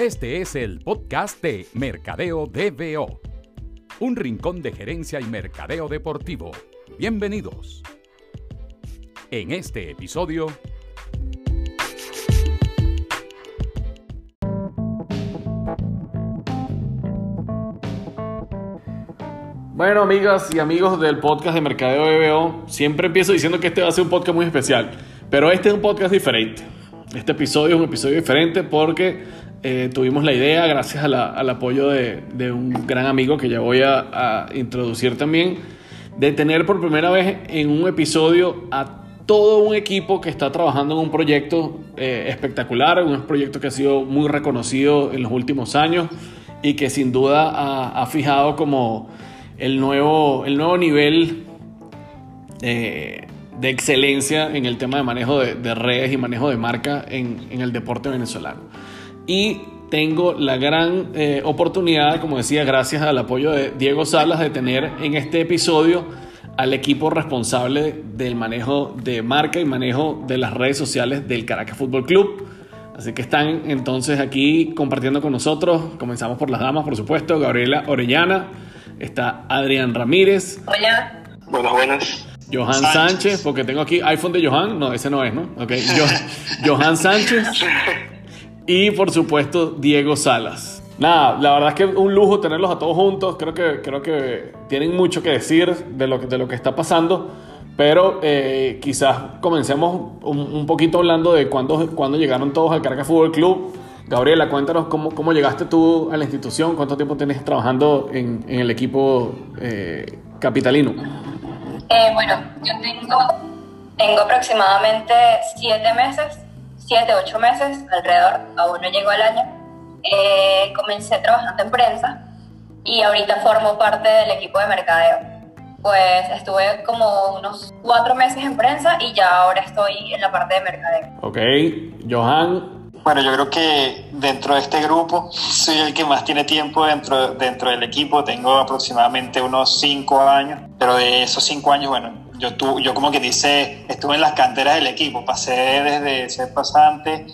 Este es el podcast de Mercadeo DBO, un rincón de gerencia y mercadeo deportivo. Bienvenidos. En este episodio... Bueno, amigas y amigos del podcast de Mercadeo DBO, siempre empiezo diciendo que este va a ser un podcast muy especial, pero este es un podcast diferente. Este episodio es un episodio diferente porque eh, tuvimos la idea, gracias al apoyo de, un gran amigo que ya voy a, introducir también, de tener por primera vez en un episodio a todo un equipo que está trabajando en un proyecto eh, espectacular, un proyecto que ha sido muy reconocido en los últimos años y que sin duda ha fijado como el nuevo, el nuevo nivel eh, de excelencia en el tema de manejo de, redes y manejo de marca en, el deporte venezolano. Y tengo la gran eh, oportunidad, como decía, gracias al apoyo de Diego Salas, de tener en este episodio al equipo responsable del manejo de marca y manejo de las redes sociales del Caracas Fútbol Club. Así que están entonces aquí compartiendo con nosotros. Comenzamos por las damas, por supuesto. Gabriela Orellana, Está Adrián Ramírez. Hola. Buenas, buenas. Johan Sánchez. porque tengo aquí iPhone de Johan. No, ese no es, ¿no? Ok. Johan Sánchez. Y por supuesto, Diego Salas. Nada, la verdad es que un lujo tenerlos a todos juntos. Creo que, creo que tienen mucho que decir de lo, de lo que está pasando. Pero eh, quizás comencemos un, poquito hablando de cuándo, cuándo llegaron todos al Caracas Fútbol Club Gabriela, cuéntanos cómo, cómo, llegaste tú a la institución, cuánto tiempo tienes trabajando en, en el equipo eh, capitalino. Eh, bueno, yo tengo, tengo aproximadamente siete meses, siete, ocho meses alrededor, aún no llego al año. Eh, comencé trabajando en prensa y ahorita formo parte del equipo de mercadeo. Pues estuve como unos cuatro meses en prensa y ya ahora estoy en la parte de mercadeo. Ok, Johan, bueno, yo creo que dentro de este grupo soy el que más tiene tiempo dentro, dentro del equipo. Tengo aproximadamente unos cinco años, pero de esos cinco años, bueno, yo, tu, yo como que dice, estuve en las canteras del equipo. Pasé desde ser pasante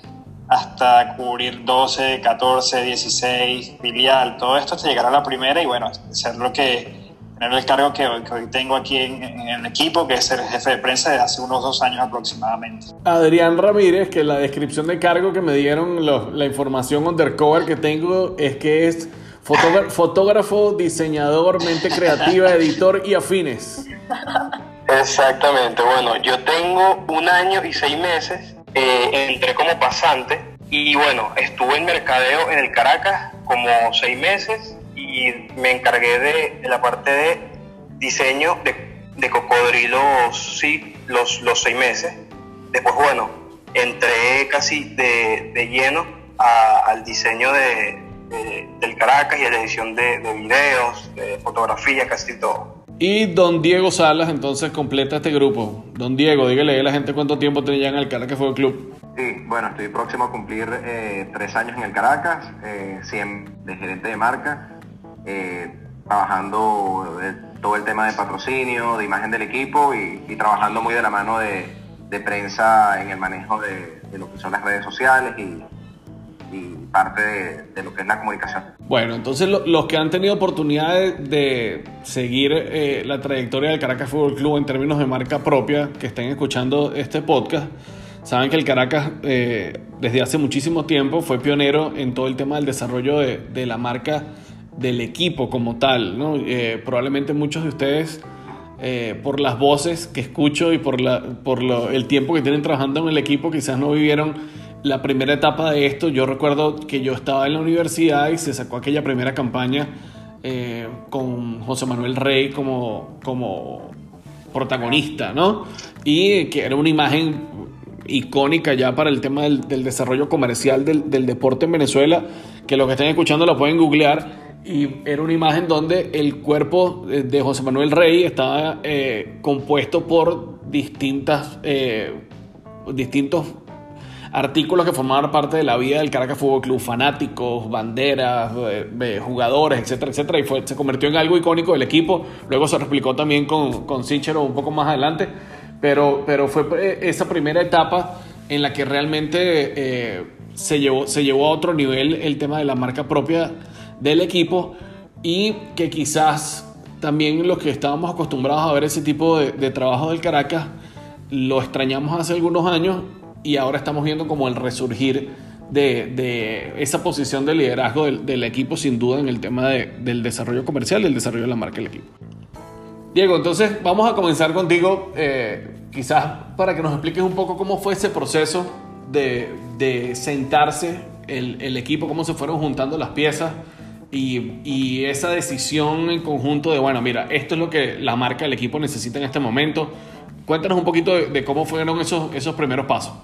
hasta cubrir 12, 14, 16, filial, todo esto hasta llegar a la primera y bueno, ser lo que tener el cargo que, hoy tengo aquí en, el equipo, que es ser jefe de prensa desde hace unos dos años aproximadamente. Adrián Ramírez, que la descripción de cargo que me dieron, la información undercover que tengo es que es fotógrafo, diseñador, mente creativa, editor y afines. Exactamente, bueno, yo tengo un año y seis meses, eh, entré como pasante y bueno, estuve en mercadeo en el Caracas como seis meses y me encargué de, la parte de diseño de, de cocodrilos, sí, los, los seis meses. Después, bueno, entré casi de, de lleno al diseño de, del Caracas y a la edición de, videos, de fotografía, casi todo. Y don Diego Salas entonces completa este grupo. Don Diego, dígale a la gente cuánto tiempo tenía en el Caracas Fútbol Club. Sí, bueno, estoy próximo a cumplir eh, tres años en el Caracas, eh, 100 de gerente de marca eh, trabajando todo el tema de patrocinio, de imagen del equipo y, trabajando muy de la mano de, prensa en el manejo de, lo que son las redes sociales y, parte de, lo que es la comunicación. Bueno, entonces los que han tenido oportunidad de, seguir eh, la trayectoria del Caracas Fútbol Club en términos de marca propia, que estén escuchando este podcast, saben que el Caracas eh, desde hace muchísimo tiempo fue pionero en todo el tema del desarrollo de la marca del equipo como tal. ¿no? Eh, probablemente muchos de ustedes, eh, por las voces que escucho y por, la, por el tiempo que tienen trabajando en el equipo, quizás no vivieron la primera etapa de esto. Yo recuerdo que yo estaba en la universidad y se sacó aquella primera campaña eh, con José Manuel Rey como, como protagonista, ¿no? Y que era una imagen icónica ya para el tema del, desarrollo comercial del, del, deporte en Venezuela, que los que estén escuchando lo pueden googlear y era una imagen donde el cuerpo de José Manuel Rey estaba eh, compuesto por distintas, eh, distintos artículos que formaban parte de la vida del Caracas Fútbol Club, fanáticos, banderas, eh, jugadores, etcétera, etcétera, y fue, se convirtió en algo icónico del equipo. Luego se replicó también con, con un poco más adelante, pero, pero fue esa primera etapa en la que realmente se llevó, se llevó a otro nivel el tema de la marca propia del equipo y que quizás también los que estábamos acostumbrados a ver ese tipo de, trabajo del Caracas lo extrañamos hace algunos años y ahora estamos viendo como el resurgir de, esa posición de liderazgo del, equipo sin duda en el tema del desarrollo comercial y el desarrollo de la marca del equipo. Diego, entonces vamos a comenzar contigo, eh, quizás para que nos expliques un poco cómo fue ese proceso de, sentarse el, equipo, cómo se fueron juntando las piezas y, esa decisión en conjunto de, bueno, mira, esto es lo que la marca del equipo necesita en este momento. Cuéntanos un poquito de, cómo fueron esos, esos primeros pasos.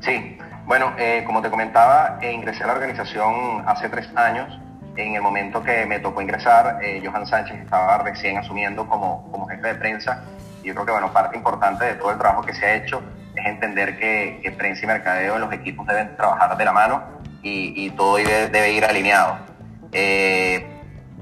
Sí, bueno, eh, como te comentaba, eh, ingresé a la organización hace tres años. En el momento que me tocó ingresar, eh, Johan Sánchez estaba recién asumiendo como, como jefe de prensa. Y yo creo que, bueno, parte importante de todo el trabajo que se ha hecho es entender que, que prensa y mercadeo en los equipos deben trabajar de la mano y, todo debe, ir alineado. Eh,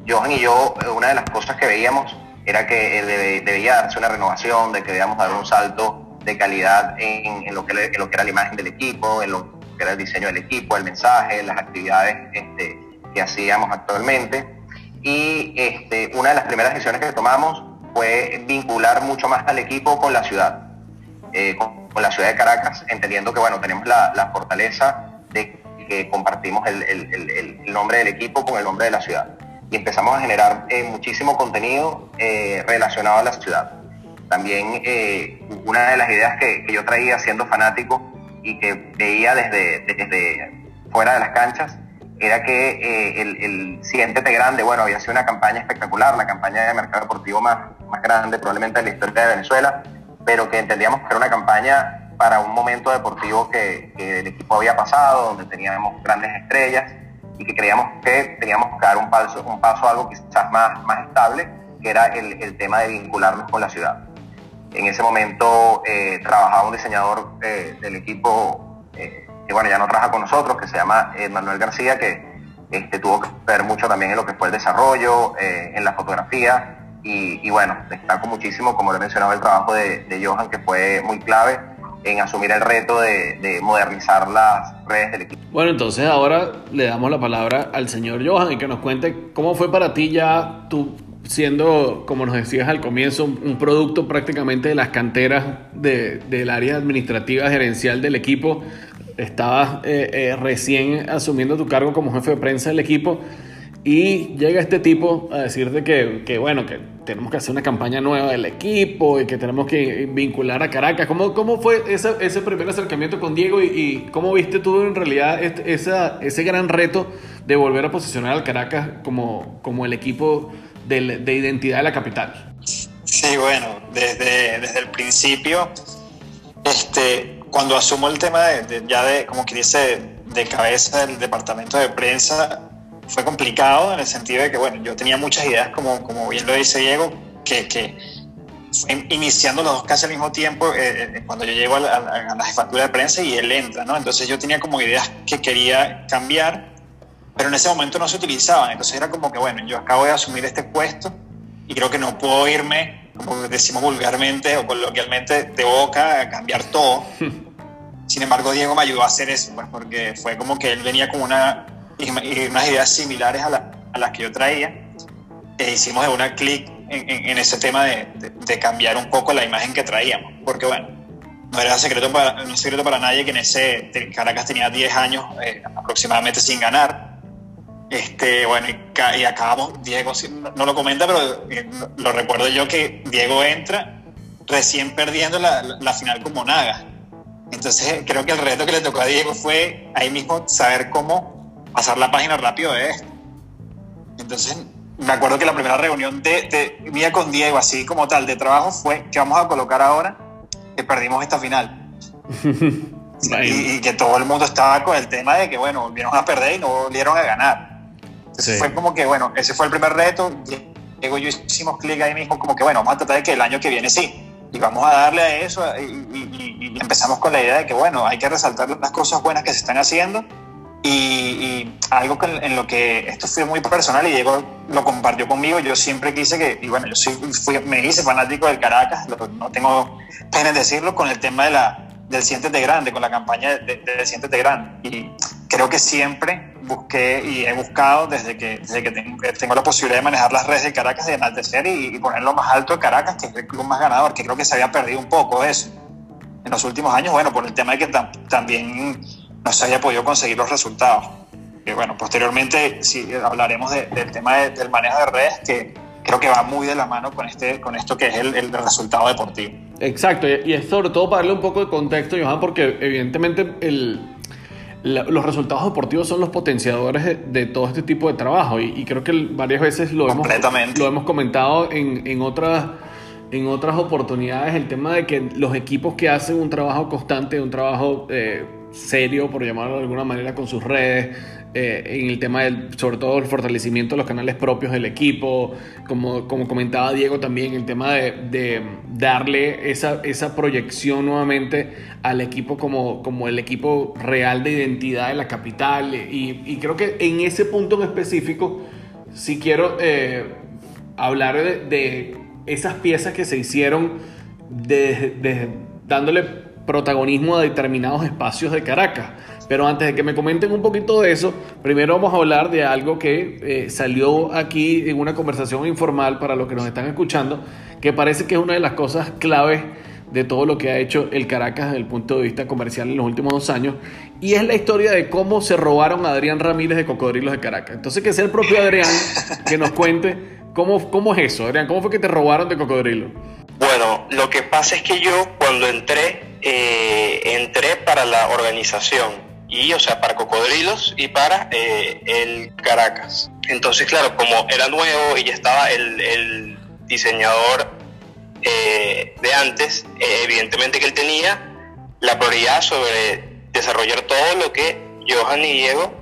Johan y yo, una de las cosas que veíamos era que debía darse una renovación, de que debíamos dar un salto de calidad en, lo, que, era la imagen del equipo, en lo que era el diseño del equipo, el mensaje, las actividades este, que hacíamos actualmente. Y este, una de las primeras decisiones que tomamos fue vincular mucho más al equipo con la ciudad. Eh, con la ciudad de Caracas, entendiendo que bueno, tenemos la, fortaleza de que compartimos el, nombre del equipo con el nombre de la ciudad. Y empezamos a generar eh, muchísimo contenido eh, relacionado a la ciudad. También eh, una de las ideas que, yo traía siendo fanático y que veía desde, desde fuera de las canchas era que el, el Siéntete Grande, bueno, había sido una campaña espectacular, la campaña de mercado deportivo más, más grande probablemente de la historia de Venezuela, pero que entendíamos que era una campaña para un momento deportivo que, el equipo había pasado, donde teníamos grandes estrellas y que creíamos que teníamos que dar un paso, un paso a algo quizás más, más estable, que era el, tema de vincularnos con la ciudad. En ese momento eh, trabajaba un diseñador eh, del equipo eh, que bueno, ya no trabaja con nosotros, que se llama Manuel García, que este, tuvo que ver mucho también en lo que fue el desarrollo, en la fotografía, y, bueno, destaco muchísimo, como lo he mencionado, el trabajo de, Johan, que fue muy clave en asumir el reto de, modernizar las redes del equipo. Bueno, entonces ahora le damos la palabra al señor Johan y que nos cuente cómo fue para ti ya tú siendo, como nos decías al comienzo, un producto prácticamente de las canteras del área administrativa gerencial del equipo. Estabas eh, eh, recién asumiendo tu cargo como jefe de prensa del equipo y llega este tipo a decirte que, que, bueno, que tenemos que hacer una campaña nueva del equipo y que tenemos que vincular a Caracas. ¿Cómo, cómo fue ese, ese primer acercamiento con Diego y, cómo viste tú en realidad este, ese gran reto de volver a posicionar al Caracas como, como el equipo de, de identidad de la capital? Sí, bueno, desde, desde el principio, este, cuando asumo el tema de, ya de, como que dice, de cabeza del departamento de prensa, fue complicado en el sentido de que, bueno, yo tenía muchas ideas, como, como bien lo dice Diego, que, que iniciando los dos casi al mismo tiempo, eh, eh, cuando yo llego a la, jefatura de prensa y él entra, ¿no? Entonces yo tenía como ideas que quería cambiar, pero en ese momento no se utilizaban. Entonces era como que, bueno, yo acabo de asumir este puesto y creo que no puedo irme, como decimos vulgarmente o coloquialmente, de boca a cambiar todo. Sin embargo, Diego me ayudó a hacer eso, pues porque fue como que él venía con una y, unas ideas similares a, a, las que yo traía. E hicimos de una clic en, en, ese tema de, de, cambiar un poco la imagen que traíamos. Porque bueno, no era secreto para, no secreto para nadie que en ese Caracas tenía 10 años eh, aproximadamente sin ganar. Este, bueno, y, acabamos, Diego no lo comenta, pero eh, lo recuerdo yo que Diego entra recién perdiendo la, la final con Monaga. Entonces creo que el reto que le tocó a Diego fue ahí mismo saber cómo pasar la página rápido de esto. Entonces, me acuerdo que la primera reunión de, mía con Diego, así como tal, de trabajo, fue que vamos a colocar ahora que perdimos esta final. y, que todo el mundo estaba con el tema de que, bueno, volvieron a perder y no volvieron a ganar. Entonces fue como que, bueno, ese fue el primer reto. Diego y yo hicimos clic ahí mismo, como que, bueno, vamos a tratar de que el año que viene sí. Y vamos a darle a eso. y empezamos con la idea de que, bueno, hay que resaltar las cosas buenas que se están haciendo y, algo en lo que esto fue muy personal y Diego lo compartió conmigo, yo siempre quise que, y bueno, yo fui, me hice fanático del Caracas, no tengo pena en decirlo, con el tema de la, del Siéntete Grande, con la campaña del de, Siéntete Grande. Y creo que siempre busqué y he buscado desde que, desde que tengo, la posibilidad de manejar las redes de Caracas, de enaltecer y, ponerlo más alto de Caracas, que es el club más ganador, que creo que se había perdido un poco eso. En los últimos años, bueno, por el tema de que también no se había podido conseguir los resultados. Y bueno, posteriormente sí, hablaremos del tema del manejo de redes, que creo que va muy de la mano con, este, con esto que es el, el resultado deportivo. Exacto, y es sobre todo para darle un poco de contexto, Johan, porque evidentemente el, los resultados deportivos son los potenciadores de, todo este tipo de trabajo y, creo que varias veces lo hemos, lo hemos comentado en, en, otras, en otras oportunidades, el tema de que los equipos que hacen un trabajo constante, un trabajo eh, serio, por llamarlo de alguna manera, con sus redes, eh, en el tema del, sobre todo el fortalecimiento de los canales propios del equipo, como, como comentaba Diego también, el tema de, darle esa, esa, proyección nuevamente al equipo como, como el equipo real de identidad de la capital. Y, creo que en ese punto en específico, si quiero eh, hablar de, esas piezas que se hicieron de, dándole protagonismo a determinados espacios de Caracas. Pero antes de que me comenten un poquito de eso, primero vamos a hablar de algo que eh, salió aquí en una conversación informal para los que nos están escuchando, que parece que es una de las cosas claves de todo lo que ha hecho el Caracas desde el punto de vista comercial en los últimos dos años, y es la historia de cómo se robaron a Adrián Ramírez de Cocodrilos de Caracas. Entonces, que sea el propio Adrián que nos cuente cómo, cómo es eso, Adrián, cómo fue que te robaron de Cocodrilo. Bueno, lo que pasa es que yo cuando entré, eh, entré para la organización y o sea para Cocodrilos y para eh, el Caracas. Entonces, claro, como era nuevo y ya estaba el, diseñador eh, de antes, eh, evidentemente que él tenía la prioridad sobre desarrollar todo lo que Johan y Diego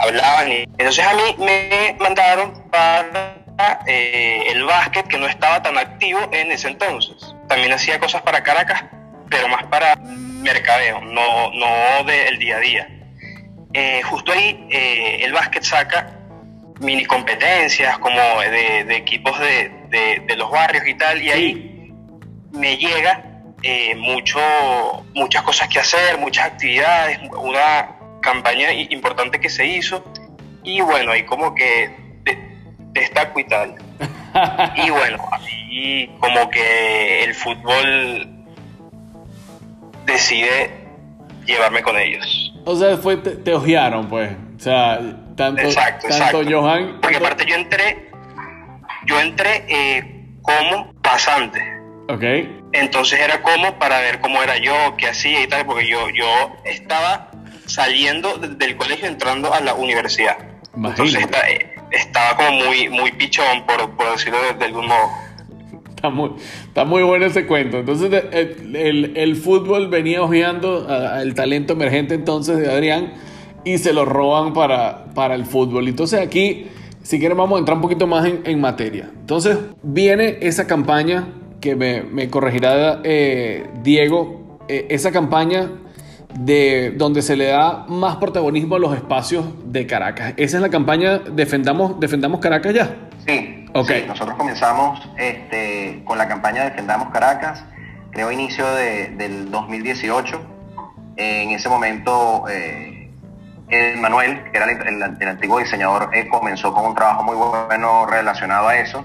hablaban. Entonces a mí me mandaron para el básquet que no estaba tan activo en ese entonces. También hacía cosas para Caracas, pero más para mercadeo, no, no del día a día. Eh, justo ahí eh, el básquet saca mini competencias como de, equipos de, los barrios y tal, y ahí me llega eh, mucho, muchas cosas que hacer, muchas actividades, una campaña importante que se hizo, y bueno, ahí como que destaco y tal. y bueno, ahí como que el fútbol decide llevarme con ellos. O sea, fue, te, ojearon, pues. O sea, tanto, tanto Johan. Porque aparte yo entré, yo entré eh, como pasante. Ok. Entonces era como para ver cómo era yo, qué hacía y tal, porque yo, yo estaba saliendo del colegio entrando a la universidad. Entonces eh, estaba como muy, muy pichón, por, por decirlo de algún modo. Está muy, está muy bueno ese cuento. Entonces, el, el, fútbol venía ojeando al talento emergente entonces de Adrián y se lo roban para, para el fútbol. Entonces, aquí, si quieren, vamos a entrar un poquito más en, materia. Entonces, viene esa campaña que me, me corregirá eh, Diego, eh, esa campaña de donde se le da más protagonismo a los espacios de Caracas. Esa es la campaña Defendamos, Defendamos Caracas ya. Sí, okay. nosotros comenzamos este, con la campaña Defendamos Caracas, creo inicio del 2018. En ese momento, eh, Manuel, que era el, antiguo diseñador, eh, comenzó con un trabajo muy bueno relacionado a eso.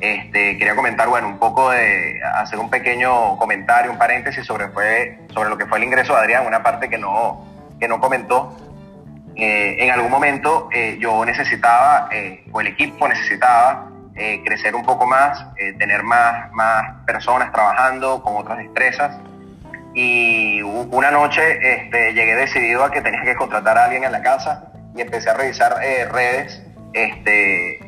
Este, quería comentar, bueno, un poco de, hacer un pequeño comentario, un paréntesis sobre, fue, sobre lo que fue el ingreso de Adrián, una parte que no, que no comentó. Eh, en algún momento eh, yo necesitaba, eh, o el equipo necesitaba, crecer un poco más, tener más, más personas trabajando con otras destrezas. Y una noche este, llegué decidido a que tenía que contratar a alguien en la casa y empecé a revisar redes. Este,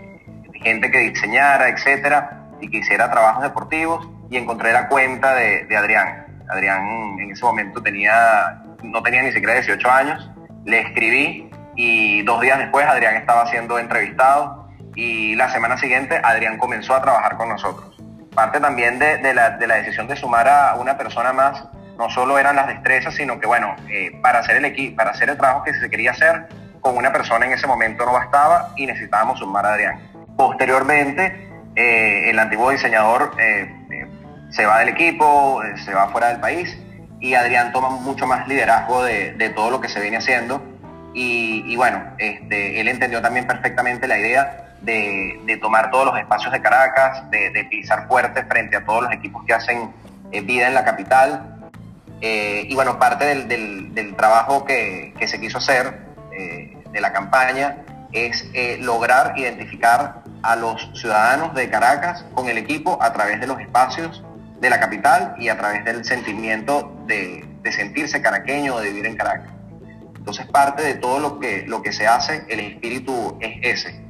gente que diseñara, etcétera, y que hiciera trabajos deportivos, y encontré la cuenta de, Adrián. Adrián en ese momento tenía, no tenía ni siquiera 18 años, le escribí y dos días después Adrián estaba siendo entrevistado y la semana siguiente Adrián comenzó a trabajar con nosotros. Parte también de, la, decisión de sumar a una persona más, no solo eran las destrezas, sino que bueno, eh, para, hacer el equipo, para hacer el trabajo que se quería hacer, con una persona en ese momento no bastaba y necesitábamos sumar a Adrián. Posteriormente, eh, el antiguo diseñador eh, eh, se va del equipo, se va fuera del país y Adrián toma mucho más liderazgo de, todo lo que se viene haciendo y, bueno, este, él entendió también perfectamente la idea de, tomar todos los espacios de Caracas, de, pisar fuerte frente a todos los equipos que hacen vida en la capital. Y bueno, parte del, trabajo que, se quiso hacer de la campaña es lograr identificar a los ciudadanos de Caracas con el equipo a través de los espacios de la capital y a través del sentimiento de, sentirse caraqueño o de vivir en Caracas. Entonces parte de todo lo que, lo que se hace, el espíritu es ese,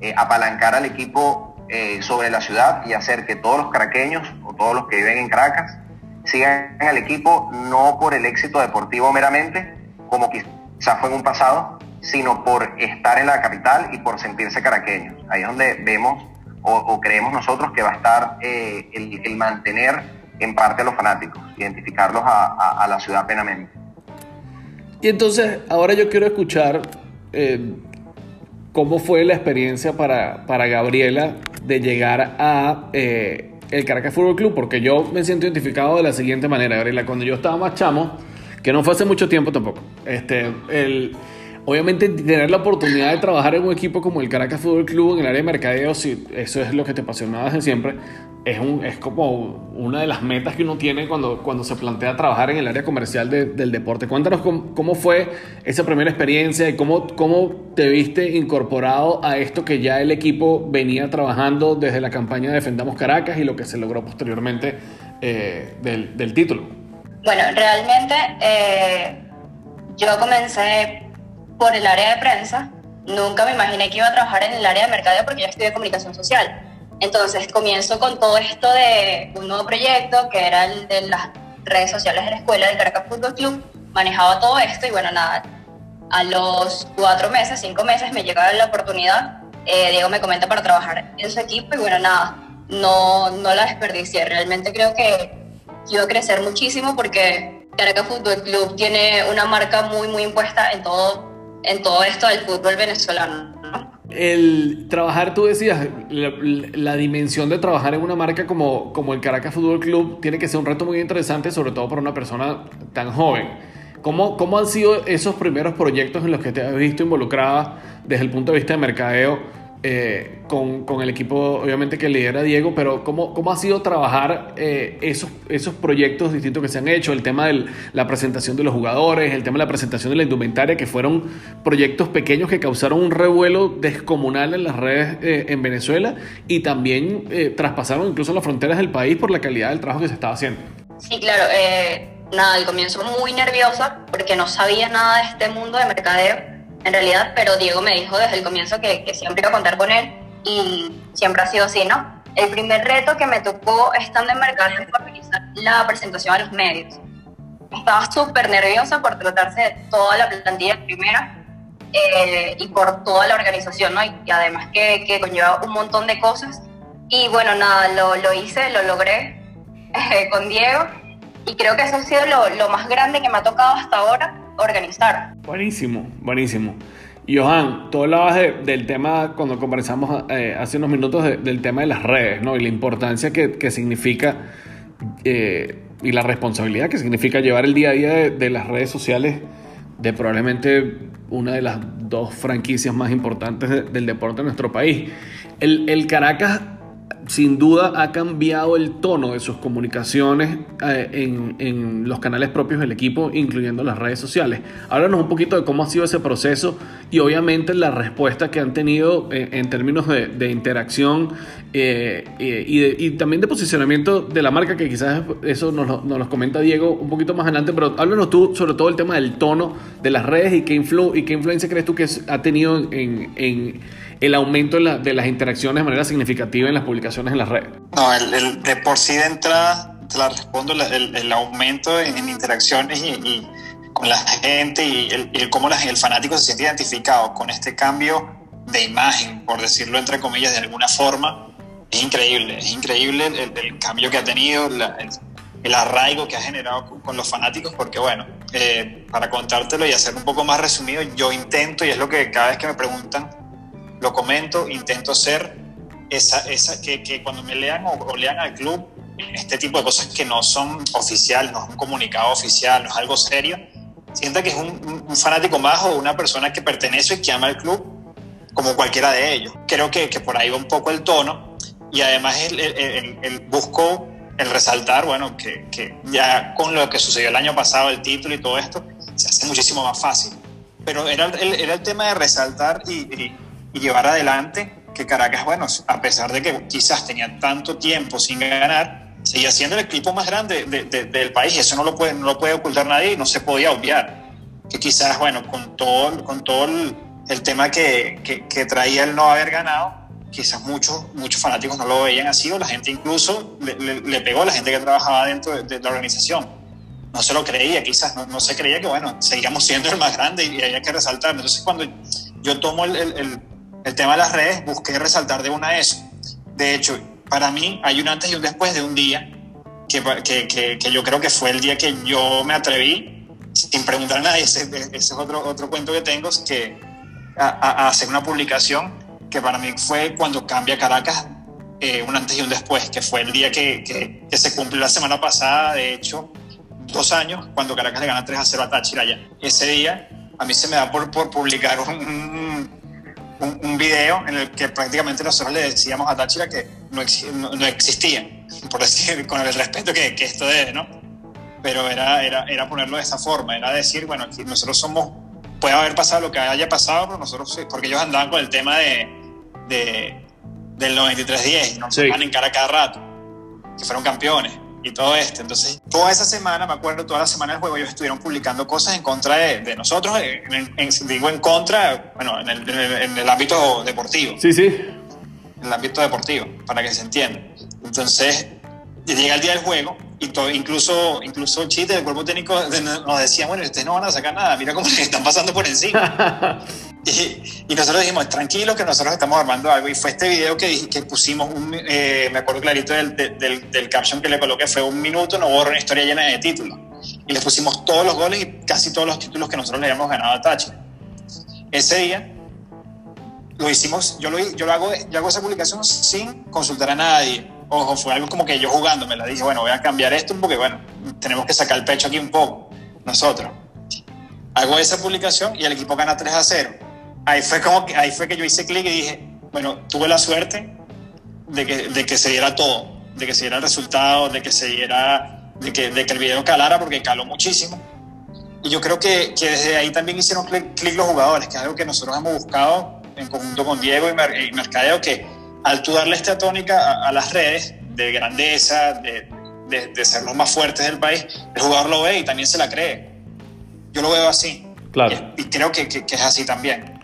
eh, apalancar al equipo eh, sobre la ciudad y hacer que todos los caraqueños o todos los que viven en Caracas sigan al equipo no por el éxito deportivo meramente, como quizás fue en un pasado, sino por estar en la capital y por sentirse caraqueños. Ahí es donde vemos o, creemos nosotros que va a estar eh, el, mantener en parte a los fanáticos, identificarlos a, a, a, la ciudad plenamente. Y entonces, ahora yo quiero escuchar eh, cómo fue la experiencia para, para Gabriela de llegar a eh, el Caracas Fútbol Club, porque yo me siento identificado de la siguiente manera, Gabriela. Cuando yo estaba más chamo, que no fue hace mucho tiempo tampoco, este, el Obviamente tener la oportunidad de trabajar en un equipo como el Caracas Fútbol Club en el área de mercadeo, si eso es lo que te apasionaba desde siempre, es, un, es como una de las metas que uno tiene cuando, cuando se plantea trabajar en el área comercial de, del deporte. Cuéntanos cómo, cómo, fue esa primera experiencia y cómo, cómo te viste incorporado a esto que ya el equipo venía trabajando desde la campaña Defendamos Caracas y lo que se logró posteriormente eh, del, del, título. Bueno, realmente eh, yo comencé por el área de prensa. Nunca me imaginé que iba a trabajar en el área de mercadeo porque yo estudié comunicación social. Entonces comienzo con todo esto de un nuevo proyecto que era el de las redes sociales de la escuela del Caracas Fútbol Club. Manejaba todo esto y bueno, nada, a los cuatro meses, cinco meses me llegaba la oportunidad. Eh, Diego me comenta para trabajar en su equipo y bueno, nada, no, no la desperdicié. Realmente creo que iba a crecer muchísimo porque Caracas Fútbol Club tiene una marca muy, muy impuesta en todo en todo esto del fútbol venezolano. ¿no? El trabajar, tú decías, la, la, dimensión de trabajar en una marca como, como el Caracas Fútbol Club tiene que ser un reto muy interesante, sobre todo para una persona tan joven. ¿Cómo, ¿Cómo han sido esos primeros proyectos en los que te has visto involucrada desde el punto de vista de mercadeo? Eh, con, con, el equipo, obviamente, que lidera Diego, pero ¿cómo, cómo ha sido trabajar eh, esos, esos proyectos distintos que se han hecho? El tema de la presentación de los jugadores, el tema de la presentación de la indumentaria, que fueron proyectos pequeños que causaron un revuelo descomunal en las redes eh, en Venezuela y también eh, traspasaron incluso las fronteras del país por la calidad del trabajo que se estaba haciendo. Sí, claro. nada, al comienzo muy nerviosa porque no sabía nada de este mundo de mercadeo en realidad, pero Diego me dijo desde el comienzo que, que, siempre iba a contar con él y siempre ha sido así, ¿no? El primer reto que me tocó estando en mercado fue organizar la presentación a los medios. Estaba súper nerviosa por tratarse de toda la plantilla primera eh, y por toda la organización, ¿no? Y además que, que, conlleva un montón de cosas. Y bueno, nada, lo, lo hice, lo logré eh, con Diego y creo que eso ha sido lo, lo más grande que me ha tocado hasta ahora organizar. Buenísimo, buenísimo. Johan, tú hablabas de, del tema cuando conversamos eh, hace unos minutos de, del tema de las redes, ¿no? Y la importancia que, que significa eh, y la responsabilidad que significa llevar el día a día de, las redes sociales de probablemente una de las dos franquicias más importantes de, del deporte en nuestro país. El Caracas sin duda ha cambiado el tono de sus comunicaciones eh, en, en, los canales propios del equipo, incluyendo las redes sociales. Háblanos un poquito de cómo ha sido ese proceso y obviamente la respuesta que han tenido en, en términos de, interacción eh, eh, y, también de posicionamiento de la marca, que quizás eso nos lo, nos lo, comenta Diego un poquito más adelante, pero háblanos tú sobre todo el tema del tono de las redes y qué, influ y qué influencia crees tú que ha tenido en, en el aumento de, la, de, las interacciones de manera significativa en las publicaciones en las redes. No, el, el de por sí de entrada, te la respondo, el, el aumento en, en interacciones y, y, con la gente y el, el cómo el fanático se siente identificado con este cambio de imagen, por decirlo entre comillas de alguna forma, es increíble, es increíble el, el cambio que ha tenido, la, el, el, arraigo que ha generado con, con los fanáticos, porque bueno, eh, para contártelo y hacer un poco más resumido, yo intento, y es lo que cada vez que me preguntan, lo comento, intento ser esa, esa que, que cuando me lean o, o, lean al club, este tipo de cosas que no son oficiales, no es un comunicado oficial, no es algo serio, sienta que es un, un fanático más o una persona que pertenece y que ama al club como cualquiera de ellos. Creo que, que por ahí va un poco el tono y además él, él, él, él buscó el resaltar, bueno, que, que, ya con lo que sucedió el año pasado, el título y todo esto, se hace muchísimo más fácil. Pero era el, era el tema de resaltar y, y, y, llevar adelante que Caracas, bueno, a pesar de que quizás tenía tanto tiempo sin ganar, seguía siendo el equipo más grande de, de, del país eso no lo, puede, no lo puede ocultar nadie y no se podía obviar. Que quizás, bueno, con todo, con todo el, el tema que, que, que traía el no haber ganado, quizás muchos, muchos fanáticos no lo veían así o la gente incluso le, le, le pegó a la gente que trabajaba dentro de, de, la organización. No se lo creía, quizás no, no, se creía que, bueno, seguíamos siendo el más grande y, había que resaltar. Entonces, cuando yo tomo el, el, el, tema de las redes, busqué resaltar de una eso. De hecho, para mí hay un antes y un después de un día que, que, que, que yo creo que fue el día que yo me atreví, sin preguntar a nadie, ese, ese es otro, otro cuento que tengo, es que a, a, hacer una publicación que para mí fue cuando cambia Caracas, eh, un antes y un después, que fue el día que, se cumplió la semana pasada, de hecho, dos años, cuando Caracas le gana 3 a 0 a Táchira. Ese día a mí se me da por, por publicar un, un, un, video en el que prácticamente nosotros le decíamos a Táchira que no, no, no existía, por decir, con el respeto que, que esto debe, ¿no? Pero era, era, era ponerlo de esa forma, era decir, bueno, aquí nosotros somos, puede haber pasado lo que haya pasado, pero nosotros, porque ellos andaban con el tema de de, del 93-10, nos sí. en cara cada rato, que fueron campeones y todo esto. Entonces, toda esa semana, me acuerdo, toda la semana del juego, ellos estuvieron publicando cosas en contra de, de nosotros, en, en, digo en contra, bueno, en el, en, el, en el, ámbito deportivo. Sí, sí. En el ámbito deportivo, para que se entienda. Entonces, llega el día del juego y todo, incluso, incluso Chiste del cuerpo técnico nos decían, bueno, ustedes no van a sacar nada, mira cómo les están pasando por encima. y, y, nosotros dijimos, tranquilos que nosotros estamos armando algo. Y fue este video que, que pusimos, un, eh, me acuerdo clarito del, del, del, caption que le coloqué, fue un minuto, no borra una historia llena de títulos. Y le pusimos todos los goles y casi todos los títulos que nosotros le habíamos ganado a Tachi. Ese día lo hicimos, yo, lo, yo, lo hago, yo hago esa publicación sin consultar a nadie ojo, fue algo como que yo jugando, me la dije, bueno, voy a cambiar esto porque, bueno, tenemos que sacar el pecho aquí un poco, nosotros. Hago esa publicación y el equipo gana 3 a 0. Ahí fue, como que, ahí fue que yo hice clic y dije, bueno, tuve la suerte de que, de que se diera todo, de que se diera el resultado, de que se diera, de que, de que el video calara, porque caló muchísimo. Y yo creo que, que desde ahí también hicieron clic, los jugadores, que es algo que nosotros hemos buscado en conjunto con Diego y Mercadeo, que al tú darle esta tónica a, a las redes de grandeza, de, de, de, ser los más fuertes del país, el jugador lo ve y también se la cree. Yo lo veo así. Claro. Y, y creo que, que, que, es así también.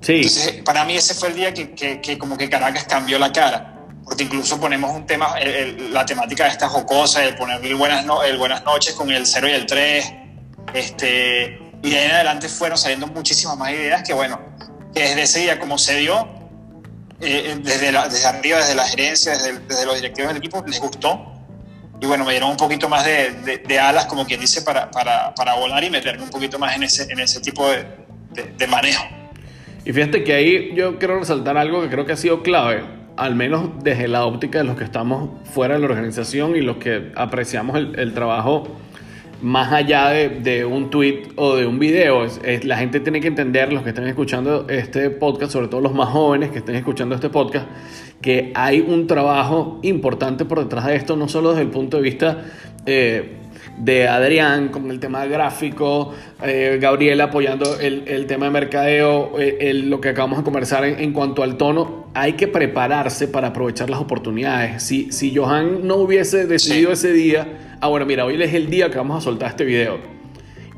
Sí. Entonces, para mí ese fue el día que, que, como que Caracas cambió la cara. Porque incluso ponemos un tema, el, el, la temática de esta jocosa, el poner el buenas, no, el buenas noches con el 0 y el 3. Este, y de ahí en adelante fueron saliendo muchísimas más ideas que, bueno, que desde ese día como se dio, eh, desde, la, desde, arriba, desde la gerencia, desde, desde, los directivos del equipo, les gustó. Y bueno, me dieron un poquito más de, de, de alas, como quien dice, para, para, para, volar y meterme un poquito más en ese, en ese tipo de, manejo. Y fíjate que ahí yo quiero resaltar algo que creo que ha sido clave, al menos desde la óptica de los que estamos fuera de la organización y los que apreciamos el, el trabajo más allá de, de, un tweet o de un video. Es, la gente tiene que entender, los que estén escuchando este podcast, sobre todo los más jóvenes que estén escuchando este podcast, que hay un trabajo importante por detrás de esto, no solo desde el punto de vista eh, de Adrián con el tema gráfico, eh, Gabriel apoyando el, el, tema de mercadeo, el, eh, el, lo que acabamos de conversar en, en, cuanto al tono, hay que prepararse para aprovechar las oportunidades. Si, si Johan no hubiese decidido ese día, ah, bueno, mira, hoy es el día que vamos a soltar este video,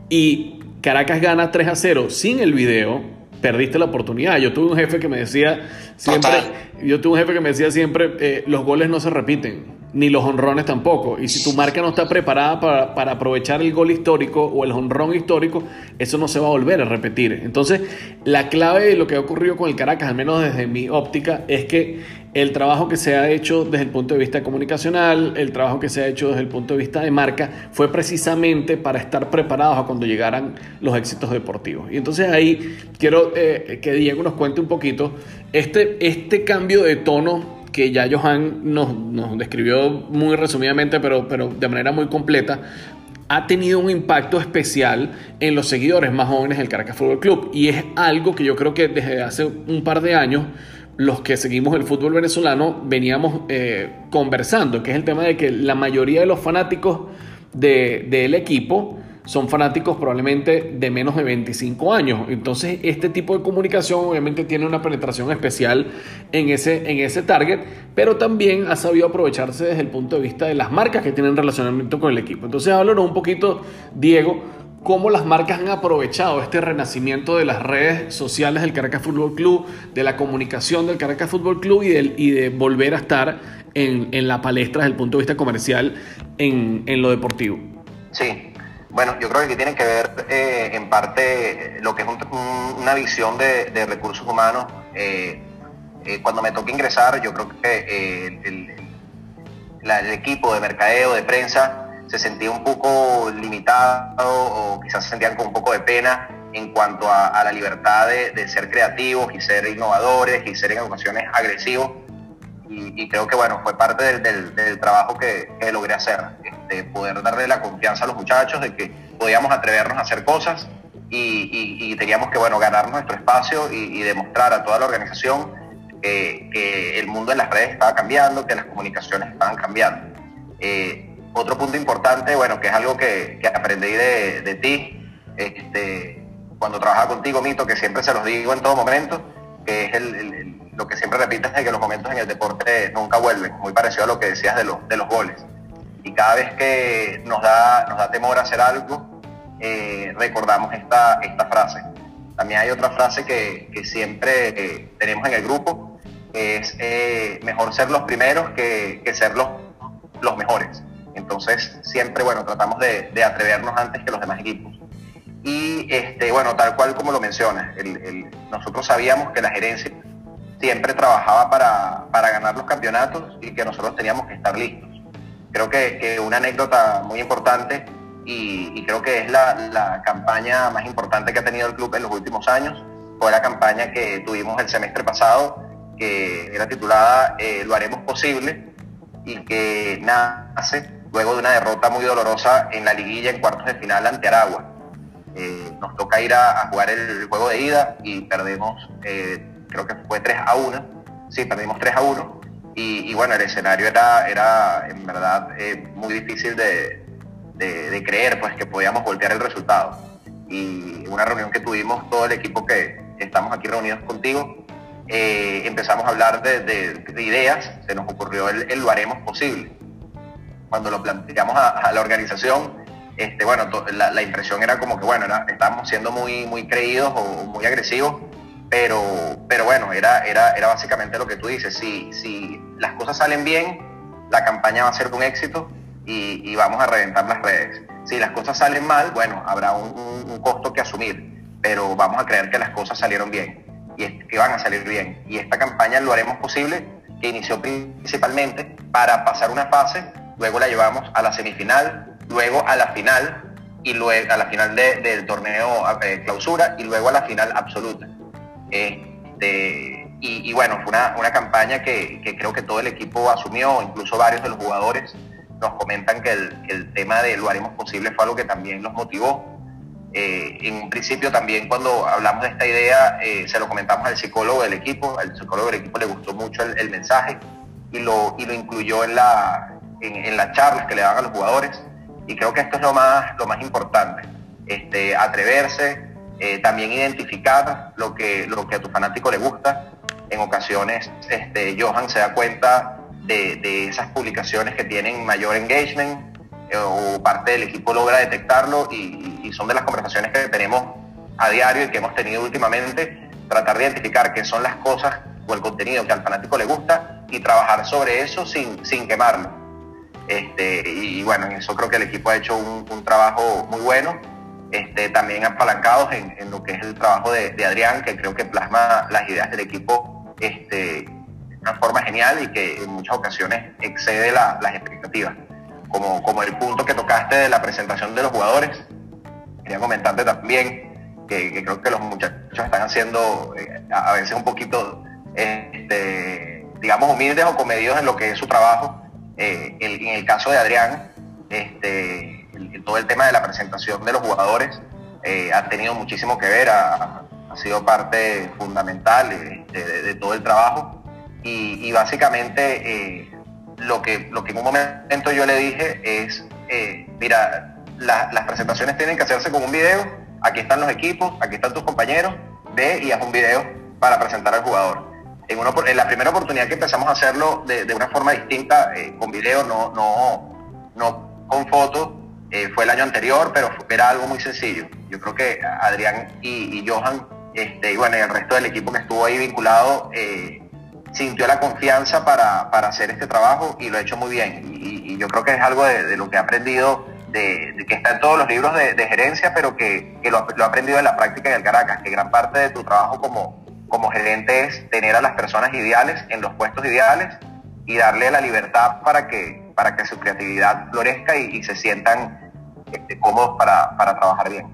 y Caracas gana 3 a 0 sin el video, perdiste la oportunidad. Yo tuve un jefe que me decía siempre, Total. yo tuve un jefe que me decía siempre, eh, los goles no se repiten ni los honrones tampoco. Y si tu marca no está preparada para, para, aprovechar el gol histórico o el honrón histórico, eso no se va a volver a repetir. Entonces, la clave de lo que ha ocurrido con el Caracas, al menos desde mi óptica, es que el trabajo que se ha hecho desde el punto de vista comunicacional, el trabajo que se ha hecho desde el punto de vista de marca, fue precisamente para estar preparados a cuando llegaran los éxitos deportivos. Y entonces ahí quiero eh, que Diego nos cuente un poquito este, este cambio de tono que ya Johan nos, nos describió muy resumidamente, pero, pero de manera muy completa, ha tenido un impacto especial en los seguidores más jóvenes del Caracas Fútbol Club. Y es algo que yo creo que desde hace un par de años los que seguimos el fútbol venezolano veníamos eh, conversando, que es el tema de que la mayoría de los fanáticos del equipo son fanáticos probablemente de menos de 25 años. Entonces, este tipo de comunicación obviamente tiene una penetración especial en ese, en ese target, pero también ha sabido aprovecharse desde el punto de vista de las marcas que tienen relacionamiento con el equipo. Entonces, háblanos un poquito, Diego, cómo las marcas han aprovechado este renacimiento de las redes sociales del Caracas Fútbol Club, de la comunicación del Caracas Fútbol Club y, del, y de volver a estar en, en, la palestra desde el punto de vista comercial en, en lo deportivo. Sí, bueno, yo creo que tiene que ver eh, en parte lo que es una visión de, recursos humanos. Eh, eh, cuando me toca ingresar, yo creo que el, equipo de mercadeo, de prensa, se sentía un poco limitado o quizás se sentían con un poco de pena en cuanto a, la libertad de, ser creativos y ser innovadores y ser en ocasiones agresivos. Y, creo que bueno, fue parte del, trabajo que, logré hacer de poder darle la confianza a los muchachos de que podíamos atrevernos a hacer cosas y, teníamos que bueno, ganar nuestro espacio y, demostrar a toda la organización que el mundo de las redes estaba cambiando, que las comunicaciones estaban cambiando. Eh, otro punto importante, bueno, que es algo que, aprendí de, ti, este, cuando trabajaba contigo, Mito, que siempre se los digo en todo momento, que es lo que siempre repites de que los momentos en el deporte nunca vuelven, muy parecido a lo que decías de, de los goles y cada vez que nos da, nos da temor hacer algo, eh, recordamos esta, esta frase. También hay otra frase que, que siempre eh, tenemos en el grupo, que es eh, mejor ser los primeros que, que ser los, los, mejores. Entonces siempre, bueno, tratamos de, de, atrevernos antes que los demás equipos. Y este, bueno, tal cual como lo mencionas, el, nosotros sabíamos que la gerencia siempre trabajaba para, para ganar los campeonatos y que nosotros teníamos que estar listos creo que, una anécdota muy importante y, creo que es la, campaña más importante que ha tenido el club en los últimos años. Fue la campaña que tuvimos el semestre pasado, que era titulada eh, Lo haremos posible y que nace luego de una derrota muy dolorosa en la liguilla en cuartos de final ante Aragua. Eh, nos toca ir a, jugar el juego de ida y perdemos, eh, creo que fue 3 a 1. Sí, perdimos 3 a 1 y, bueno, el escenario era, era en verdad eh, muy difícil de, de, creer pues que podíamos voltear el resultado. Y una reunión que tuvimos todo el equipo que estamos aquí reunidos contigo, eh, empezamos a hablar de, de, ideas, se nos ocurrió el, lo haremos posible. Cuando lo planteamos a, la organización, este, bueno, la, impresión era como que, bueno, estábamos siendo muy, muy creídos o muy agresivos pero, pero bueno, era, era, era básicamente lo que tú dices. Si, si las cosas salen bien, la campaña va a ser un éxito y, vamos a reventar las redes. Si las cosas salen mal, bueno, habrá un, costo que asumir, pero vamos a creer que las cosas salieron bien y que van a salir bien. Y esta campaña lo haremos posible, que inició principalmente para pasar una fase, luego la llevamos a la semifinal, luego a la final y luego a la final del torneo eh, clausura y luego a la final absoluta. Este, y, bueno, fue una, campaña que, creo que todo el equipo asumió, incluso varios de los jugadores nos comentan que el, tema de lo haremos posible fue algo que también los motivó. Eh, en un principio también cuando hablamos de esta idea eh, se lo comentamos al psicólogo del equipo, al psicólogo del equipo le gustó mucho el, mensaje y lo, y lo incluyó en, la, en, las charlas que le daban a los jugadores y creo que esto es lo más, lo más importante, este, atreverse, eh, también identificar lo que, lo que a tu fanático le gusta. En ocasiones, este, Johan se da cuenta de, esas publicaciones que tienen mayor engagement eh, o parte del equipo logra detectarlo y, son de las conversaciones que tenemos a diario y que hemos tenido últimamente, tratar de identificar qué son las cosas o el contenido que al fanático le gusta y trabajar sobre eso sin, sin quemarlo. Este, y, bueno, en eso creo que el equipo ha hecho un, un trabajo muy bueno este, también apalancados en, lo que es el trabajo de, Adrián, que creo que plasma las ideas del equipo este, de una forma genial y que en muchas ocasiones excede las expectativas. Como, como el punto que tocaste de la presentación de los jugadores, quería comentarte también que, creo que los muchachos están haciendo eh, a veces un poquito este, digamos, humildes o comedidos en lo que es su trabajo. en el caso de Adrián, este, todo el tema de la presentación de los jugadores ha tenido muchísimo que ver, ha, sido parte fundamental de, todo el trabajo y, básicamente lo, que, lo que en un momento yo le dije es, mira, las presentaciones tienen que hacerse con un video, aquí están los equipos, aquí están tus compañeros, ve y haz un video para presentar al jugador. En, uno, en la primera oportunidad que empezamos a hacerlo de, una forma distinta, eh, con video, no, no, no con fotos, eh, fue el año anterior, pero era algo muy sencillo. Yo creo que Adrián y, Johan, este, y bueno, el resto del equipo que estuvo ahí vinculado, eh, sintió la confianza para, hacer este trabajo y lo ha hecho muy bien. Y, yo creo que es algo de, lo que he aprendido de, que está en todos los libros de, gerencia, pero que, lo, lo, he aprendido en la práctica del Caracas, que gran parte de tu trabajo como, como gerente es tener a las personas ideales en los puestos ideales y darle la libertad para que, para que su creatividad florezca y, se sientan este, cómodos para, trabajar bien.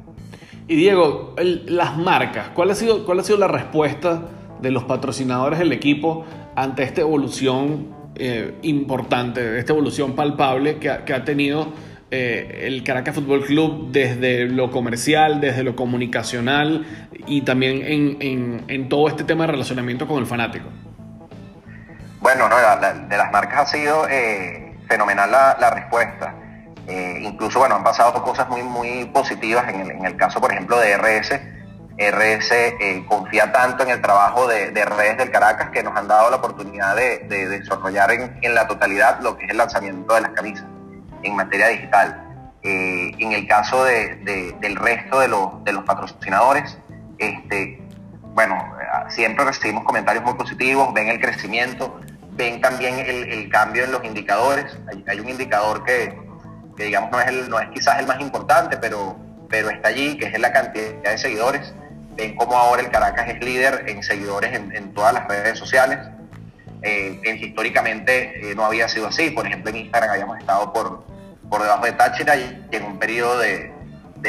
Y Diego, las marcas, ¿cuál ha, sido, ¿cuál ha sido la respuesta de los patrocinadores del equipo ante esta evolución eh, importante, esta evolución palpable que que ha tenido eh, el Caracas Fútbol Club desde lo comercial, desde lo comunicacional y también en, todo este tema de relacionamiento con el fanático? Bueno, de las marcas ha sido eh, fenomenal la, respuesta. Eh, incluso, bueno, han pasado cosas muy, muy positivas en el, caso, por ejemplo, de RS. RS confía tanto en el trabajo de, redes del Caracas que nos han dado la oportunidad de, desarrollar en, en la totalidad lo que es el lanzamiento de las camisas en materia digital. Eh, en el caso del resto de, los patrocinadores, este, bueno, siempre recibimos comentarios muy positivos, ven el crecimiento, ven también el, cambio en los indicadores. Hay, un indicador que, digamos no es, el, no es quizás el más importante, pero, pero está allí, que es la cantidad de seguidores. Ven cómo ahora el Caracas es líder en seguidores en, todas las redes sociales. Eh, históricamente eh, no había sido así. Por ejemplo, en Instagram habíamos estado por, por debajo de Táchira y en un periodo de,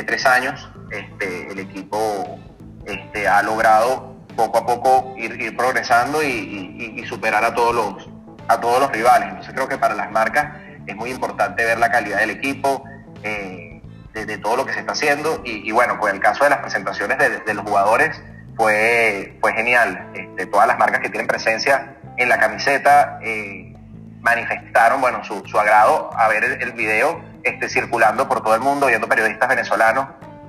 tres años este, el equipo este, ha logrado poco a poco ir, progresando y, superar a todos, los, a todos los rivales. Entonces creo que para las marcas es muy importante ver la calidad del equipo, eh, de, todo lo que se está haciendo y, bueno, pues el caso de las presentaciones de, los jugadores fue, fue genial. Este, todas las marcas que tienen presencia en la camiseta. Eh, manifestaron bueno, su, agrado a ver el, video este, circulando por todo el mundo, viendo periodistas venezolanos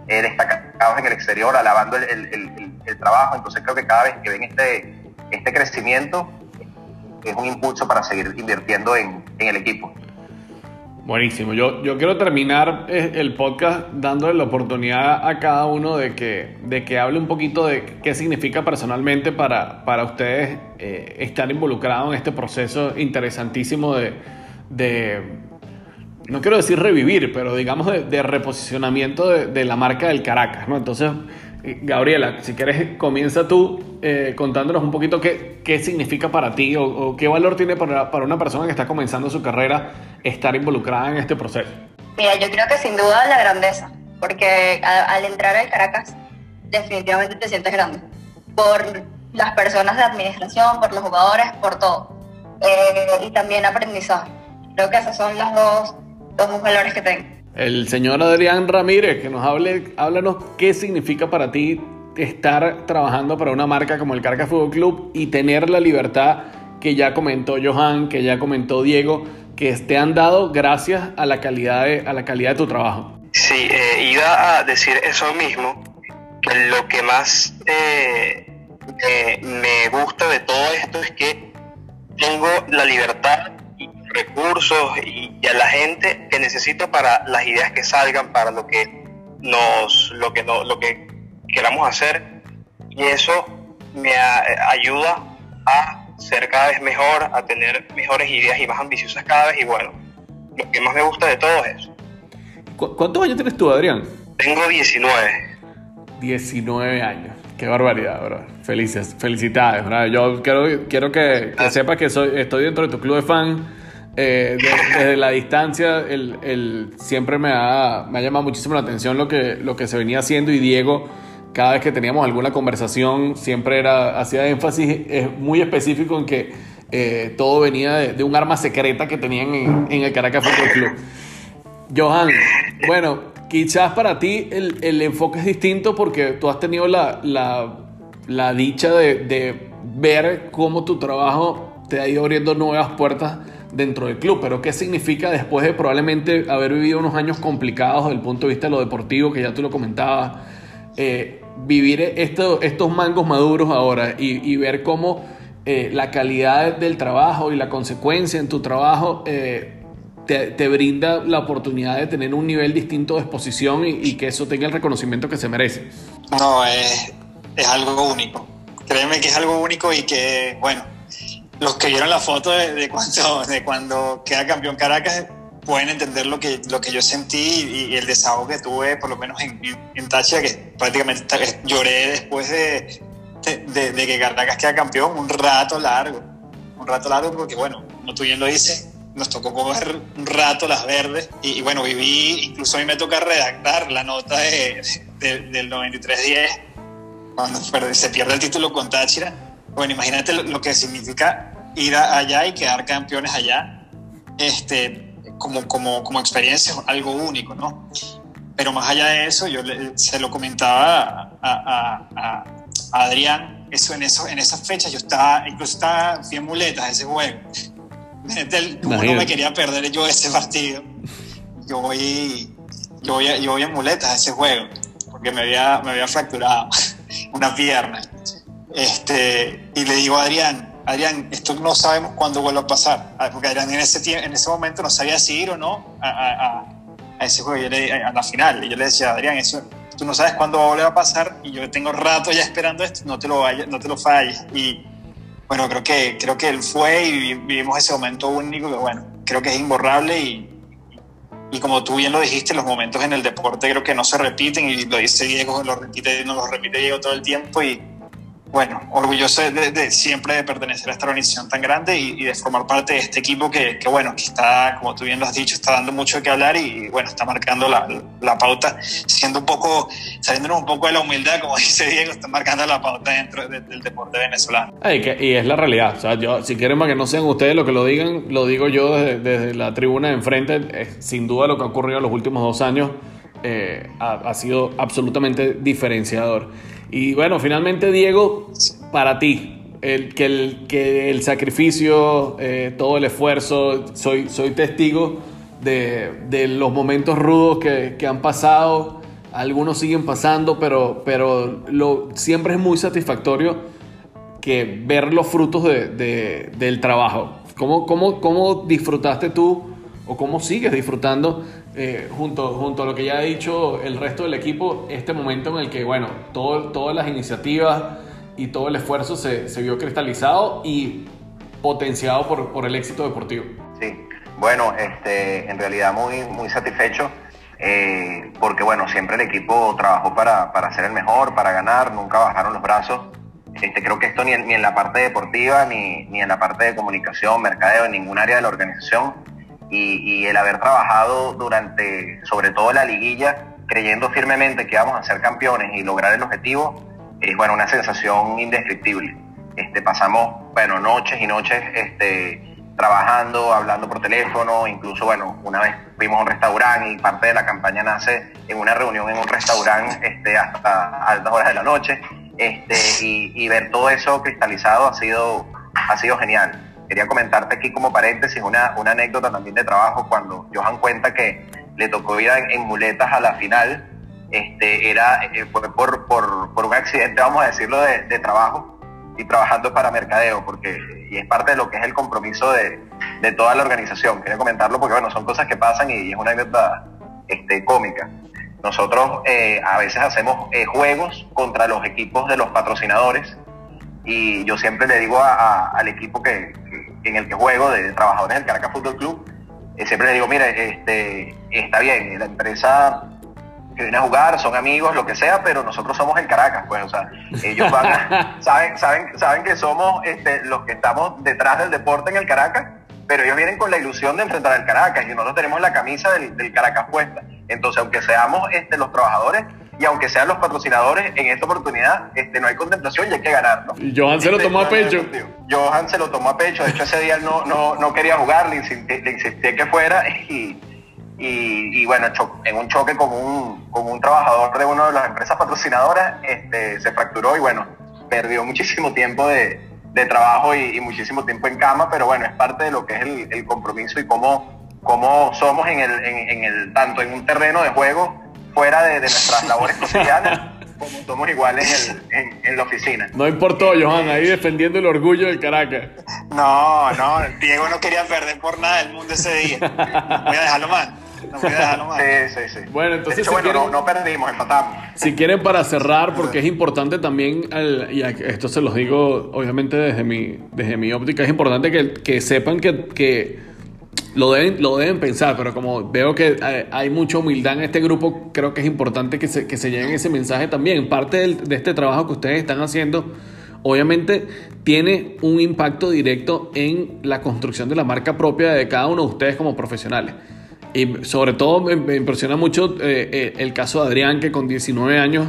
eh, destacados en el exterior, alabando el, trabajo. Entonces creo que cada vez que ven este, este crecimiento es un impulso para seguir invirtiendo en, en el equipo. Buenísimo. Yo, yo quiero terminar eh, el podcast dándole la oportunidad a cada uno de que, de que hable un poquito de qué significa personalmente para, para ustedes eh, estar involucrados en este proceso interesantísimo de, no quiero decir revivir, pero digamos de, reposicionamiento de, la marca del Caracas. ¿no? Entonces, Gabriela, si quieres, comienza tú contándonos un poquito qué, qué significa para ti o, qué valor tiene para, para una persona que está comenzando su carrera estar involucrada en este proceso? Mira, yo creo que sin duda la grandeza, porque al entrar al Caracas definitivamente te sientes grande, por las personas de administración, por los jugadores, por todo. Eh, y también aprendizaje. Creo que esos son los dos, dos valores que tengo. El señor Adrián Ramírez, que nos hable, háblanos qué significa para ti estar trabajando para una marca como el Caracas Fútbol Club y tener la libertad que ya comentó Johan, que ya comentó Diego, que te han dado gracias a la calidad de, a la calidad de tu trabajo. Sí, eh, iba a decir eso mismo, que lo que más eh, me gusta de todo esto es que tengo la libertad recursos y, a la gente que necesito para las ideas que salgan, para lo que nos, lo que no, lo que queramos hacer y eso me ayuda a ser cada vez mejor, a tener mejores ideas y más ambiciosas cada vez. Y bueno, lo que más me gusta de todo es eso. ¿Cuántos años tienes tú, Adrián? Tengo 19. 19 años. Qué barbaridad, bro. Felices, felicidades, bro. Yo quiero, quiero que, que sepas que soy, estoy dentro de tu club de fan. Eh, desde la distancia, el, siempre me ha, llamado muchísimo la atención lo que, se venía haciendo y Diego cada vez que teníamos alguna conversación siempre era hacía énfasis muy específico en que eh, todo venía de, un arma secreta que tenían en, el Caracas Fútbol Club. Johan, bueno, quizás para ti el, enfoque es distinto porque tú has tenido la, dicha de, ver cómo tu trabajo te ha ido abriendo nuevas puertas dentro del club, pero ¿qué significa después de probablemente haber vivido unos años complicados desde el punto de vista de lo deportivo, que ya tú lo comentabas, eh, vivir estos mangos maduros ahora y ver cómo eh, la calidad del trabajo y la consecuencia en tu trabajo eh, te, brinda la oportunidad de tener un nivel distinto de exposición y, que eso tenga el reconocimiento que se merece. No, es, es algo único. Créeme que es algo único y que, bueno, los que vieron la foto de, cuando, de cuando queda campeón Caracas pueden entender lo que, lo que yo sentí y, el desahogo que tuve, por lo menos en, en, Táchira, que prácticamente lloré después de, de, que Caracas queda campeón un rato largo. Un rato largo porque, bueno, como tú bien lo dices, nos tocó coger un rato las verdes y, bueno, viví, incluso a mí me toca redactar la nota de, del 93-10 cuando se pierde el título con Táchira. Bueno, imagínate lo, que significa ir allá y quedar campeones allá. Este, como, como, como experiencia, algo único, ¿no? Pero más allá de eso, yo se lo comentaba a, Adrián, eso en, eso, en esas fechas yo estaba, incluso estaba, fui en muletas ese juego. Como no me quería perder yo ese partido. Yo voy, yo voy, yo voy en muletas a ese juego, porque me había, me había fracturado una pierna. Este, y le digo a Adrián, Adrián, esto no sabemos cuándo vuelva a pasar. Ah, porque Adrián en ese, en ese momento no sabía si ir o no a, a, a ese juego, a la final. Y yo le decía, Adrián, eso tú no sabes cuándo va a volver a pasar y yo tengo rato ya esperando esto, no te lo, vayas, no te lo falles. Y bueno, creo que, creo que él fue y vivimos ese momento único que bueno, creo que es imborrable y, y como tú bien lo dijiste, los momentos en el deporte creo que no se repiten y lo dice Diego, lo repite, no lo repite Diego todo el tiempo y bueno, orgulloso de, siempre de pertenecer a esta organización tan grande y, de formar parte de este equipo que, que, bueno, que está, como tú bien lo has dicho, está dando mucho de qué hablar y, bueno, está marcando la, pauta, siendo un poco, saliéndonos un poco de la humildad, como dice Diego, está marcando la pauta dentro del deporte venezolano. y es la realidad, o sea, yo, si quieren más que no sean ustedes lo que lo digan, lo digo yo desde, la tribuna de enfrente, sin duda lo que ha ocurrido en los últimos dos años eh, ha sido absolutamente diferenciador. Y bueno, finalmente, Diego, para ti, el, que, el, que el sacrificio, eh, todo el esfuerzo, soy, soy testigo de, de los momentos rudos que, que, han pasado, algunos siguen pasando, pero, pero lo, siempre es muy satisfactorio que ver los frutos de, de, del trabajo. ¿Cómo, cómo, ¿Cómo disfrutaste tú o cómo sigues disfrutando eh, junto, junto a lo que ya ha dicho el resto del equipo, este momento en el que, bueno, todo, todas las iniciativas y todo el esfuerzo se, se vio cristalizado y potenciado por, por, el éxito deportivo. Sí, bueno, este, en realidad muy, muy satisfecho. Eh, porque bueno, siempre el equipo trabajó para, para ser el mejor, para ganar, nunca bajaron los brazos. Este, creo que esto ni en, ni en la parte deportiva, ni, ni en la parte de comunicación, mercadeo, en ningún área de la organización y, el haber trabajado durante, sobre todo la liguilla, creyendo firmemente que vamos a ser campeones y lograr el objetivo, es bueno, una sensación indescriptible. Este, pasamos, bueno, noches y noches este, trabajando, hablando por teléfono, incluso, bueno, una vez fuimos a un restaurante y parte de la campaña nace en una reunión en un restaurante este, hasta altas horas de la noche, este, y, y ver todo eso cristalizado ha sido, ha sido genial quería comentarte aquí como paréntesis una, una anécdota también de trabajo cuando Johan cuenta que le tocó ir en, muletas a la final, este, era eh, por, por, por, un accidente, vamos a decirlo, de, de, trabajo y trabajando para mercadeo, porque y es parte de lo que es el compromiso de, de toda la organización. Quería comentarlo porque bueno, son cosas que pasan y, es una anécdota este, cómica. Nosotros eh, a veces hacemos eh, juegos contra los equipos de los patrocinadores y yo siempre le digo al equipo que, en el que juego, de, trabajadores del Caracas Fútbol Club, eh, siempre le digo, mire, este, está bien, la empresa que viene a jugar, son amigos, lo que sea, pero nosotros somos el Caracas, pues, o sea, ellos van saben, saben, saben que somos este, los que estamos detrás del deporte en el Caracas, pero ellos vienen con la ilusión de enfrentar al Caracas y nosotros tenemos la camisa del, Caracas puesta. Entonces, aunque seamos este, los trabajadores, y aunque sean los patrocinadores, en esta oportunidad este, no hay contemplación y hay que ganar. ¿no? Y Johan se lo Este, tomó a pecho. Johan se lo tomó a pecho, de hecho ese día no, no, no quería jugar, le insistí, le insistí que fuera y, y, y bueno, en un choque con un, con un trabajador de una de las empresas patrocinadoras, este, se fracturó y bueno, perdió muchísimo tiempo de, de trabajo y, y muchísimo tiempo en cama, pero bueno, es parte de lo que es el, el compromiso y cómo, cómo somos en el, en, en el, tanto en un terreno de juego fuera de, de nuestras labores cotidianas, como somos iguales en, el- en- en la oficina. No importó, Johan, ahí defendiendo el orgullo del Caracas. No, no, Diego no quería perder por nada del mundo ese día. No voy a dejarlo mal. No voy a dejarlo mal. Sí, sí, sí. Bueno, entonces, hecho, si bueno, quieren- no, no perdimos, empatamos. Si quieren para cerrar, porque es importante también, al- y a- esto se los digo obviamente desde mi, desde mi óptica, es importante que, que sepan que, que lo, deben, lo deben pensar, pero como veo que hay, hay mucha humildad en este grupo, creo que es importante que se, que se lleven ese mensaje también. Parte de este trabajo que ustedes están haciendo, obviamente tiene un impacto directo en la construcción de la marca propia de cada uno de ustedes como profesionales. Y sobre todo me, impresiona mucho eh, eh, el caso de Adrián, que con 19 años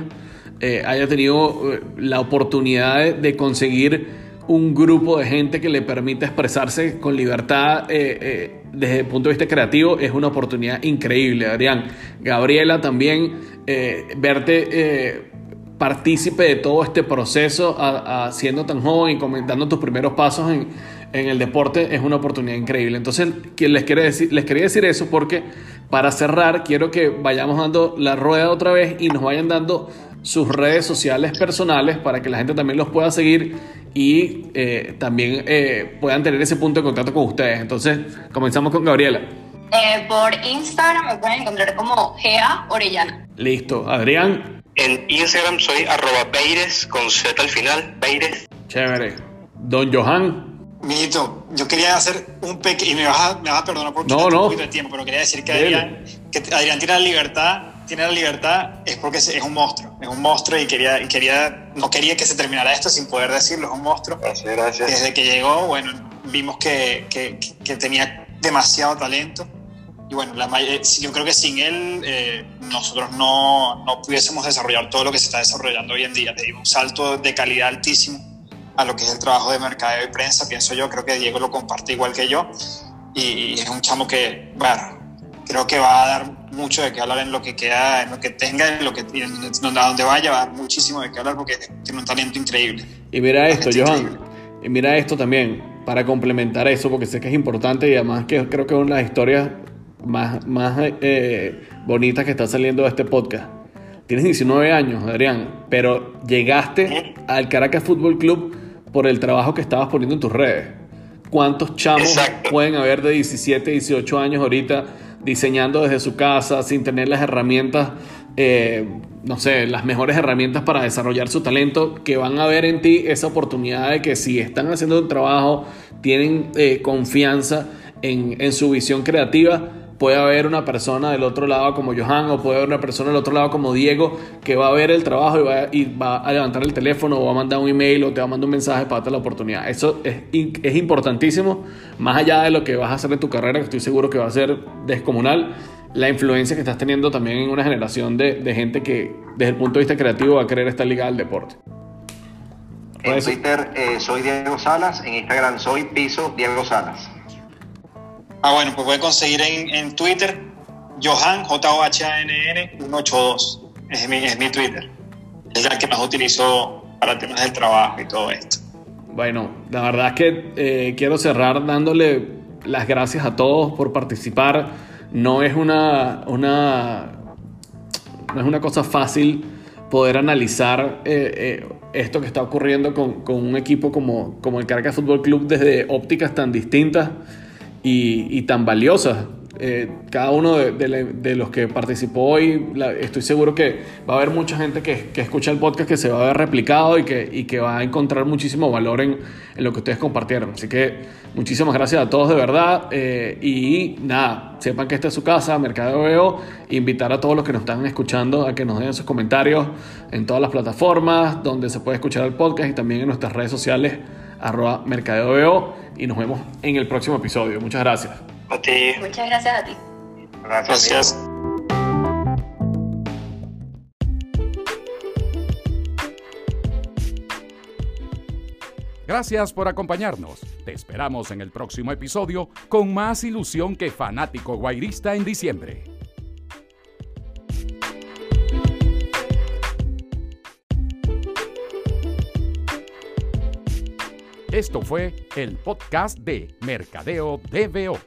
eh, haya tenido eh, la oportunidad de conseguir un grupo de gente que le permita expresarse con libertad eh, eh, desde el punto de vista creativo. Es una oportunidad increíble, Adrián. Gabriela también, eh, verte... partícipe de todo este proceso siendo tan joven y comentando tus primeros pasos en, en el deporte es una oportunidad increíble. Entonces, les, quiere decir, les quería decir eso porque para cerrar quiero que vayamos dando la rueda otra vez y nos vayan dando sus redes sociales personales para que la gente también los pueda seguir y eh, también eh, puedan tener ese punto de contacto con ustedes. Entonces, comenzamos con Gabriela. Eh, por Instagram me pueden encontrar como Gea Orellana. Listo. Adrián, En Instagram soy arroba Beires con Z al final, Beires. chévere. Don Johan, Mijito, yo quería hacer un pequeño, y me vas, a, me vas a perdonar por No, no. un poquito de tiempo, pero quería decir que. Adrián, que Adrián tiene la libertad, tiene la libertad es porque es un monstruo, es un monstruo y quería, y quería, no quería que se terminara esto sin poder decirlo, es un monstruo. Gracias, gracias. Desde que llegó, bueno, vimos que, que, que tenía demasiado talento. Y bueno, la, eh, yo creo que sin él eh, nosotros no, no pudiésemos desarrollar todo lo que se está desarrollando hoy en día. Le dio un salto de calidad altísimo a lo que es el trabajo de mercadeo y prensa, pienso yo. Creo que Diego lo comparte igual que yo. Y, es un chamo que, bueno, creo que va a dar mucho de qué hablar en lo que queda, en lo que tenga, en lo que, en donde, a donde vaya, va a dar muchísimo de qué hablar porque tiene un talento increíble. Y mira esto, Johan. increíble. Y mira esto también, para complementar eso, porque sé que es importante y además que creo que es una de las historias más, más eh, bonitas que está saliendo de este podcast. Tienes 19 años, Adrián, pero llegaste al Caracas Fútbol Club por el trabajo que estabas poniendo en tus redes. ¿Cuántos chamos Exacto. pueden haber de 17, 18 años ahorita diseñando desde su casa sin tener las herramientas, eh, no sé, las mejores herramientas para desarrollar su talento, que van a ver en ti esa oportunidad de que si están haciendo un trabajo, tienen eh, confianza en, en su visión creativa, puede haber una persona del otro lado como Johan o puede haber una persona del otro lado como Diego que va a ver el trabajo y va, a levantar el teléfono o va a mandar un email o te va a mandar un mensaje para darte la oportunidad. Eso es, importantísimo, más allá de lo que vas a hacer en tu carrera, que estoy seguro que va a ser descomunal, la influencia que estás teniendo también en una generación de, gente que desde el punto de vista creativo va a querer estar ligada al deporte. En Twitter eh, soy Diego Salas, en Instagram soy Piso Diego Salas. Ah, bueno, pues puede conseguir en, en Twitter Johan, J-O-H-A-N-N 182. Es mi, es mi Twitter. Es el que más utilizo para temas del trabajo y todo esto. Bueno, la verdad es que eh, quiero cerrar dándole las gracias a todos por participar. No es una, una, no es una cosa fácil poder analizar eh, eh, esto que está ocurriendo con, con un equipo como, como el Caracas Fútbol Club desde ópticas tan distintas y, y tan valiosas. Eh, cada uno de, de de los que participó hoy, la- estoy seguro que va a haber mucha gente que, que escucha el podcast que se va a ver replicado y que, y que va a encontrar muchísimo valor en, en lo que ustedes compartieron. Así que muchísimas gracias a todos de verdad. eh, y nada, sepan que esta es su casa, Mercado Veo. Invitar a todos los que nos están escuchando a que nos den sus comentarios en todas las plataformas donde se puede escuchar el podcast y también en nuestras redes sociales, arroba Mercadeo Veo y nos vemos en el próximo episodio. Muchas gracias. A ti. Muchas gracias a ti. Gracias. gracias. Por acompañarnos. Te esperamos en el próximo episodio con más ilusión que fanático guairista en diciembre. Esto fue el podcast de Mercadeo DBO